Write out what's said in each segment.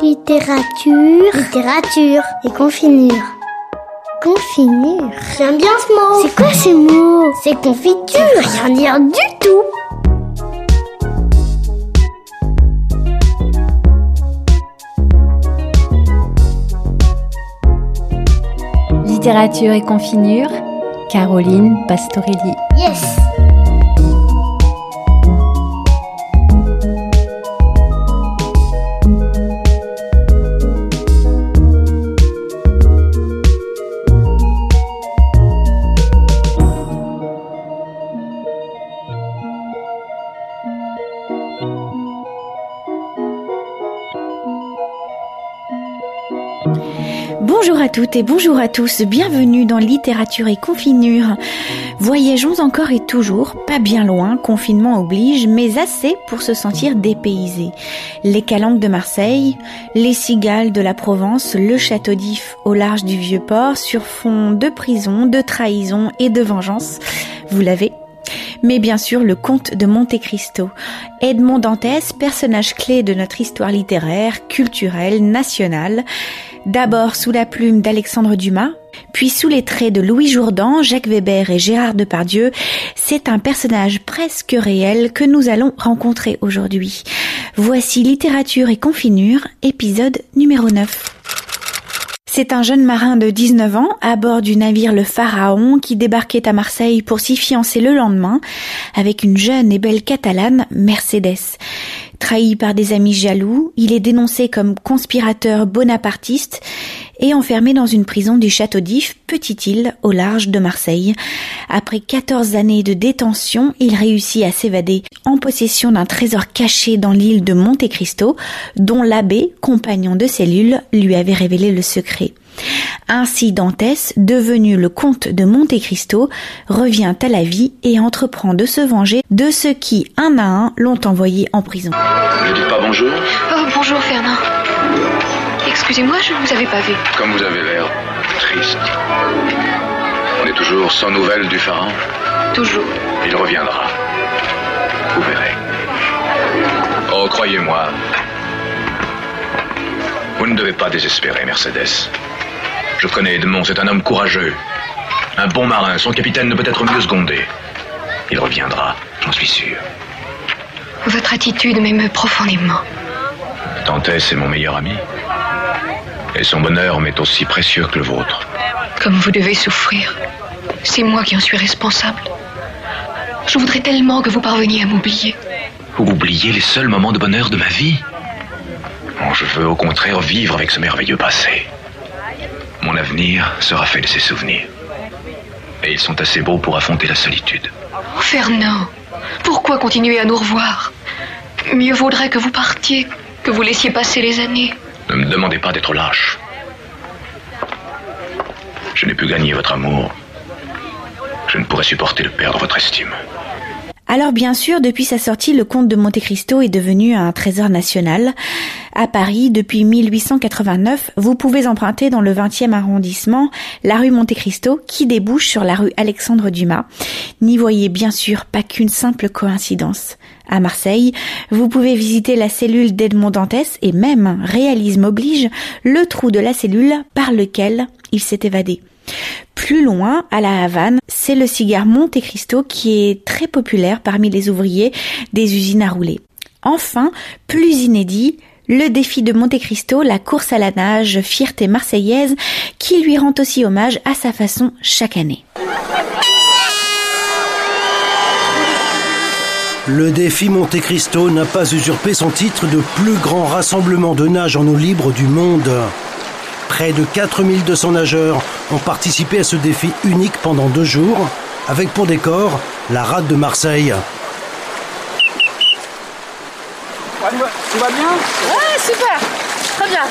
Littérature, littérature et confinure. Confinure. J'aime bien ce mot. C'est quoi ce mot? C'est confiture. Rien dire du tout. Littérature et confinure, Caroline Pastorelli. Yes. Toutes et bonjour à tous, bienvenue dans Littérature et Confinure. Voyageons encore et toujours, pas bien loin, confinement oblige, mais assez pour se sentir dépaysé. Les calanques de Marseille, les cigales de la Provence, le château d'If au large du vieux port, sur fond de prison, de trahison et de vengeance. Vous l'avez mais bien sûr le comte de Monte Cristo. Edmond Dantès, personnage clé de notre histoire littéraire, culturelle, nationale, d'abord sous la plume d'Alexandre Dumas, puis sous les traits de Louis Jourdan, Jacques Weber et Gérard Depardieu, c'est un personnage presque réel que nous allons rencontrer aujourd'hui. Voici Littérature et Confinure, épisode numéro 9. C'est un jeune marin de 19 ans à bord du navire Le Pharaon qui débarquait à Marseille pour s'y fiancer le lendemain avec une jeune et belle catalane, Mercedes. Trahi par des amis jaloux, il est dénoncé comme conspirateur bonapartiste et enfermé dans une prison du château d'If, petite île au large de Marseille. Après 14 années de détention, il réussit à s'évader en possession d'un trésor caché dans l'île de Monte Cristo, dont l'abbé, compagnon de cellule, lui avait révélé le secret. Ainsi Dantès, devenu le comte de Monte Cristo, revient à la vie et entreprend de se venger de ceux qui, un à un, l'ont envoyé en prison. Ne dites pas bonjour Oh, bonjour Fernand. Excusez-moi, je ne vous avais pas vu. Comme vous avez l'air triste. On est toujours sans nouvelles du pharaon Toujours. Il reviendra. Vous verrez. Oh, croyez-moi. Vous ne devez pas désespérer, Mercedes. Je connais Edmond, c'est un homme courageux. Un bon marin, son capitaine ne peut être mieux secondé. Il reviendra, j'en suis sûr. Votre attitude m'émeut profondément. Dantès est mon meilleur ami. Et son bonheur m'est aussi précieux que le vôtre. Comme vous devez souffrir. C'est moi qui en suis responsable. Je voudrais tellement que vous parveniez à m'oublier. Vous oubliez les seuls moments de bonheur de ma vie Je veux au contraire vivre avec ce merveilleux passé. Mon avenir sera fait de ces souvenirs. Et ils sont assez beaux pour affronter la solitude. Oh, Fernand, pourquoi continuer à nous revoir? Mieux vaudrait que vous partiez, que vous laissiez passer les années. Ne me demandez pas d'être lâche. Je n'ai pu gagner votre amour. Je ne pourrais supporter de perdre votre estime. Alors bien sûr, depuis sa sortie, le comte de Monte Cristo est devenu un trésor national. À Paris, depuis 1889, vous pouvez emprunter dans le 20e arrondissement la rue Monte Cristo qui débouche sur la rue Alexandre Dumas. N'y voyez bien sûr pas qu'une simple coïncidence. À Marseille, vous pouvez visiter la cellule d'Edmond Dantès et même, réalisme oblige, le trou de la cellule par lequel il s'est évadé. Plus loin, à la Havane, c'est le cigare Monte Cristo qui est très populaire parmi les ouvriers des usines à rouler. Enfin, plus inédit, le défi de Monte Cristo, la course à la nage, fierté marseillaise, qui lui rend aussi hommage à sa façon chaque année. Le défi Monte Cristo n'a pas usurpé son titre de plus grand rassemblement de nage en eau libre du monde. Près de 4200 nageurs ont participé à ce défi unique pendant deux jours, avec pour décor la rade de Marseille. Tu vas bien Ouais, super Très bien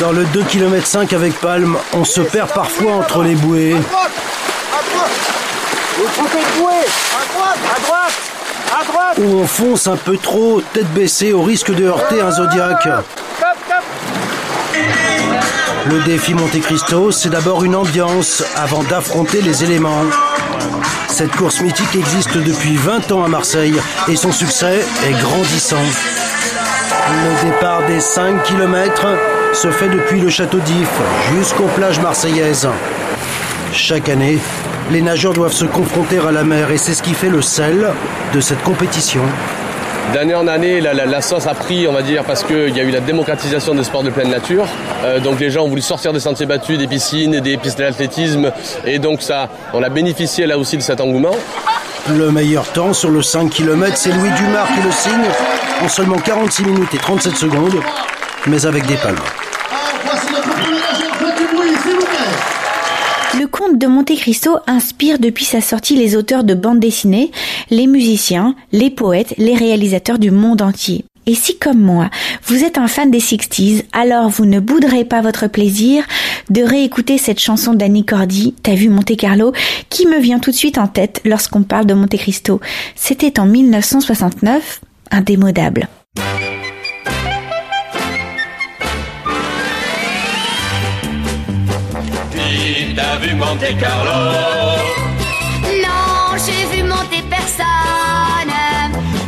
Dans le 2 km 5 avec Palme, on se perd parfois entre les bouées. À droite À droite Vous trompez de bouée À droite À droite À droite on fonce un peu trop, tête baissée, au risque de heurter un zodiaque. Top, top Le défi Monte Cristo, c'est d'abord une ambiance avant d'affronter les éléments. Cette course mythique existe depuis 20 ans à Marseille et son succès est grandissant. Le départ des 5 km se fait depuis le château d'If jusqu'aux plages marseillaises. Chaque année, les nageurs doivent se confronter à la mer et c'est ce qui fait le sel de cette compétition. D'année en année, la, sauce a pris, on va dire, parce qu'il y a eu la démocratisation des sports de pleine nature. Euh, donc les gens ont voulu sortir des sentiers battus, des piscines, des pistes d'athlétisme. Et donc ça, on a bénéficié là aussi de cet engouement. Le meilleur temps sur le 5 km, c'est Louis Dumas qui le signe en seulement 46 minutes et 37 secondes, mais avec des palmes. Le conte de Monte Cristo inspire depuis sa sortie les auteurs de bandes dessinées, les musiciens, les poètes, les réalisateurs du monde entier. Et si comme moi, vous êtes un fan des 60s, alors vous ne bouderez pas votre plaisir de réécouter cette chanson d'Annie Cordy, T'as vu Monte Carlo, qui me vient tout de suite en tête lorsqu'on parle de Monte Cristo. C'était en 1969, indémodable. T'as vu monter Carlo Non, j'ai vu monter personne.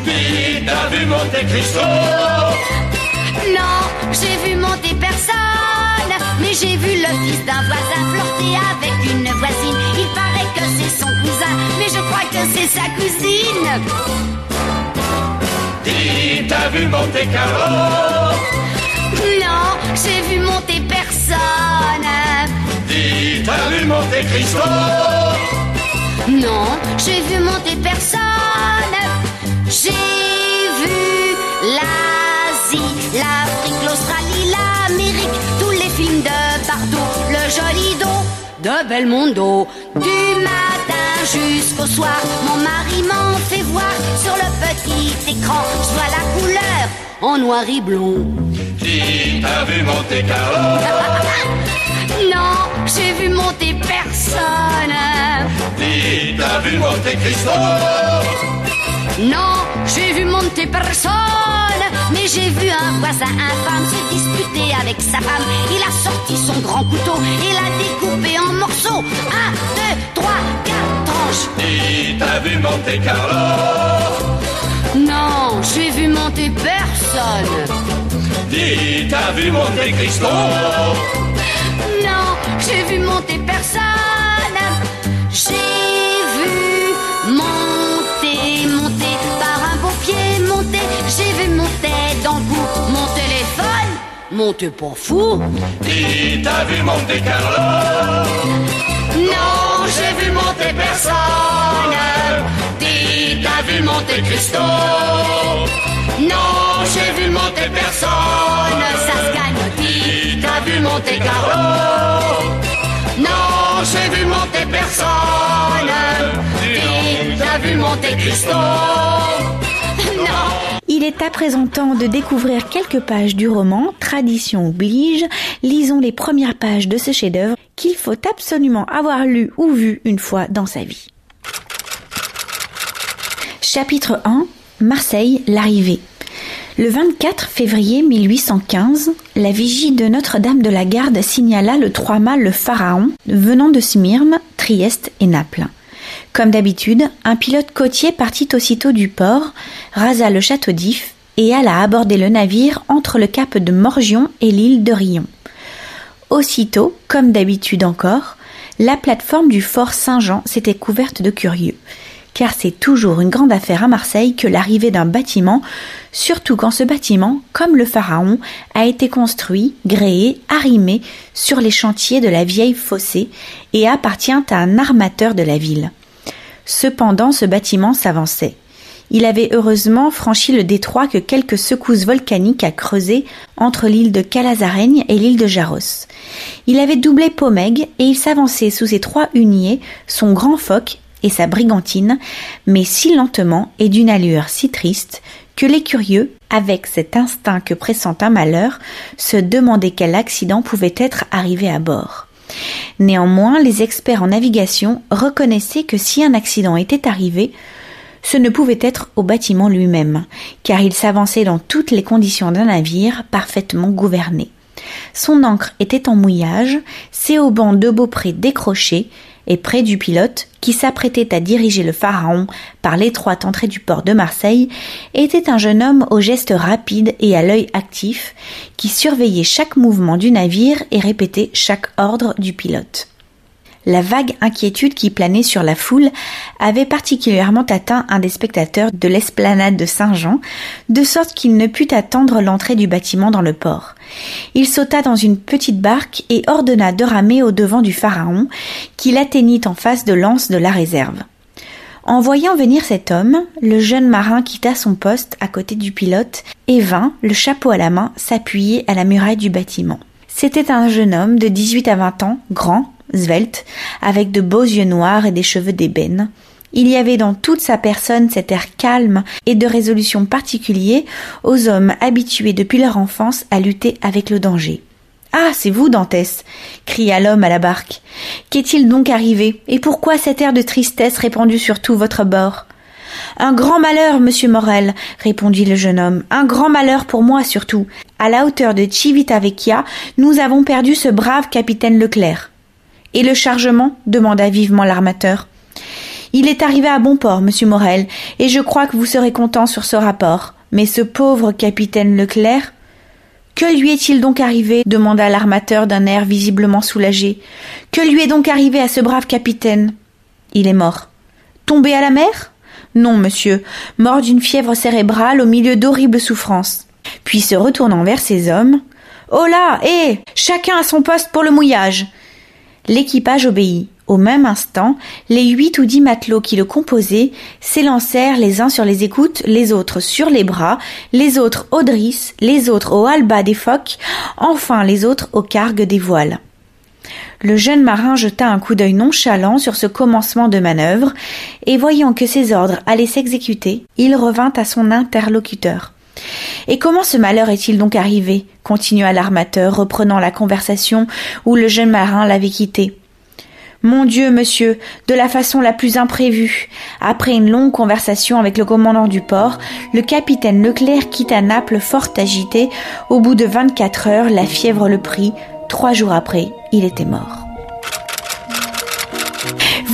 Qui t'a vu monter Cristo Non, j'ai vu monter personne. Mais j'ai vu le fils d'un voisin flirter avec une voisine. Il paraît que c'est son cousin, mais je crois que c'est sa cousine. Qui t'a vu monter Carlo Non, j'ai vu monter personne. T'as vu monter Cristo? Non, j'ai vu monter personne. J'ai vu l'Asie, l'Afrique, l'Australie, l'Amérique, tous les films de partout, le joli dos de Belmondo. Du matin jusqu'au soir, mon mari m'en fait voir sur le petit écran. Je vois la couleur en noir et blond. T'as vu monter Carlo Non, j'ai vu monter personne. Dis, t'as vu monter Non, j'ai vu monter personne. Mais j'ai vu un voisin infâme se disputer avec sa femme. Il a sorti son grand couteau et l'a découpé en morceaux. Un, deux, trois, quatre tranches. Dis, t'as vu monter Carlo Non, j'ai vu monter personne. Dis, t'as vu monter Cristo Non, j'ai vu monter personne. J'ai vu monter, monter par un beau pied, monter. J'ai vu monter dans le bout mon téléphone. Monter pas fou. Dis, t'as vu monter Carlo Non, j'ai vu monter personne. Dis, t'as vu monter Cristo Non, j'ai vu monter personne. Ça se gagne. Vu monter Non, j'ai vu monter personne. Vu monter. Il est à présent temps de découvrir quelques pages du roman, tradition oblige. Lisons les premières pages de ce chef-d'œuvre qu'il faut absolument avoir lu ou vu une fois dans sa vie. Chapitre 1 Marseille, l'arrivée. Le 24 février 1815, la vigie de Notre-Dame de la Garde signala le trois mâts le Pharaon venant de Smyrne, Trieste et Naples. Comme d'habitude, un pilote côtier partit aussitôt du port, rasa le château d'If et alla aborder le navire entre le cap de Morgion et l'île de Rion. Aussitôt, comme d'habitude encore, la plateforme du fort Saint-Jean s'était couverte de curieux, car c'est toujours une grande affaire à Marseille que l'arrivée d'un bâtiment, surtout quand ce bâtiment, comme le pharaon, a été construit, gréé, arrimé sur les chantiers de la vieille fossée et appartient à un armateur de la ville. Cependant, ce bâtiment s'avançait. Il avait heureusement franchi le détroit que quelques secousses volcaniques a creusé entre l'île de Calazaraigne et l'île de Jaros. Il avait doublé Pomègue et il s'avançait sous ses trois huniers, son grand phoque et sa brigantine, mais si lentement et d'une allure si triste que les curieux, avec cet instinct que pressent un malheur, se demandaient quel accident pouvait être arrivé à bord. Néanmoins, les experts en navigation reconnaissaient que si un accident était arrivé, ce ne pouvait être au bâtiment lui-même, car il s'avançait dans toutes les conditions d'un navire parfaitement gouverné. Son ancre était en mouillage, ses haubans de beaupré décrochés, Et près du pilote, qui s'apprêtait à diriger le pharaon par l'étroite entrée du port de Marseille, était un jeune homme au geste rapide et à l'œil actif, qui surveillait chaque mouvement du navire et répétait chaque ordre du pilote. La vague inquiétude qui planait sur la foule avait particulièrement atteint un des spectateurs de l'esplanade de Saint-Jean, de sorte qu'il ne put attendre l'entrée du bâtiment dans le port. Il sauta dans une petite barque et ordonna de ramer au devant du pharaon, qui l'atteignit en face de l'anse de la réserve. En voyant venir cet homme, le jeune marin quitta son poste à côté du pilote et vint, le chapeau à la main, s'appuyer à la muraille du bâtiment. C'était un jeune homme de 18 à 20 ans, grand, svelte, avec de beaux yeux noirs et des cheveux d'ébène. Il y avait dans toute sa personne cet air calme et de résolution particulier aux hommes habitués depuis leur enfance à lutter avec le danger. Ah, c'est vous, Dantès cria l'homme à la barque. Qu'est-il donc arrivé, et pourquoi cet air de tristesse répandu sur tout votre bord? Un grand malheur, monsieur Morel, répondit le jeune homme. Un grand malheur pour moi surtout. À la hauteur de Civitavecchia, nous avons perdu ce brave capitaine Leclerc. Et le chargement demanda vivement l'armateur. Il est arrivé à bon port, monsieur Morel, et je crois que vous serez content sur ce rapport. Mais ce pauvre capitaine Leclerc. Que lui est-il donc arrivé? demanda l'armateur d'un air visiblement soulagé. Que lui est donc arrivé à ce brave capitaine? Il est mort. Tombé à la mer? Non, monsieur, mort d'une fièvre cérébrale au milieu d'horribles souffrances. Puis se retournant vers ses hommes. Oh là, hé Chacun à son poste pour le mouillage. L'équipage obéit. Au même instant, les huit ou dix matelots qui le composaient s'élancèrent les uns sur les écoutes, les autres sur les bras, les autres aux drisses, les autres au halba des phoques, enfin les autres aux cargues des voiles. Le jeune marin jeta un coup d'œil nonchalant sur ce commencement de manœuvre, et voyant que ses ordres allaient s'exécuter, il revint à son interlocuteur. Et comment ce malheur est-il donc arrivé continua l'armateur, reprenant la conversation où le jeune marin l'avait quitté. Mon Dieu, monsieur, de la façon la plus imprévue. Après une longue conversation avec le commandant du port, le capitaine Leclerc quitta Naples fort agité. Au bout de vingt-quatre heures, la fièvre le prit. Trois jours après, il était mort.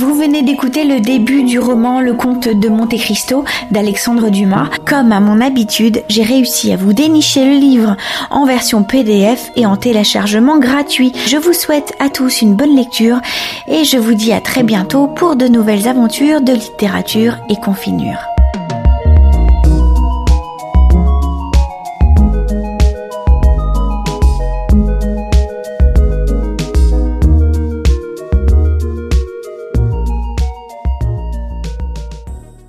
Vous venez d'écouter le début du roman Le Comte de Monte Cristo d'Alexandre Dumas. Comme à mon habitude, j'ai réussi à vous dénicher le livre en version PDF et en téléchargement gratuit. Je vous souhaite à tous une bonne lecture et je vous dis à très bientôt pour de nouvelles aventures de littérature et confinure.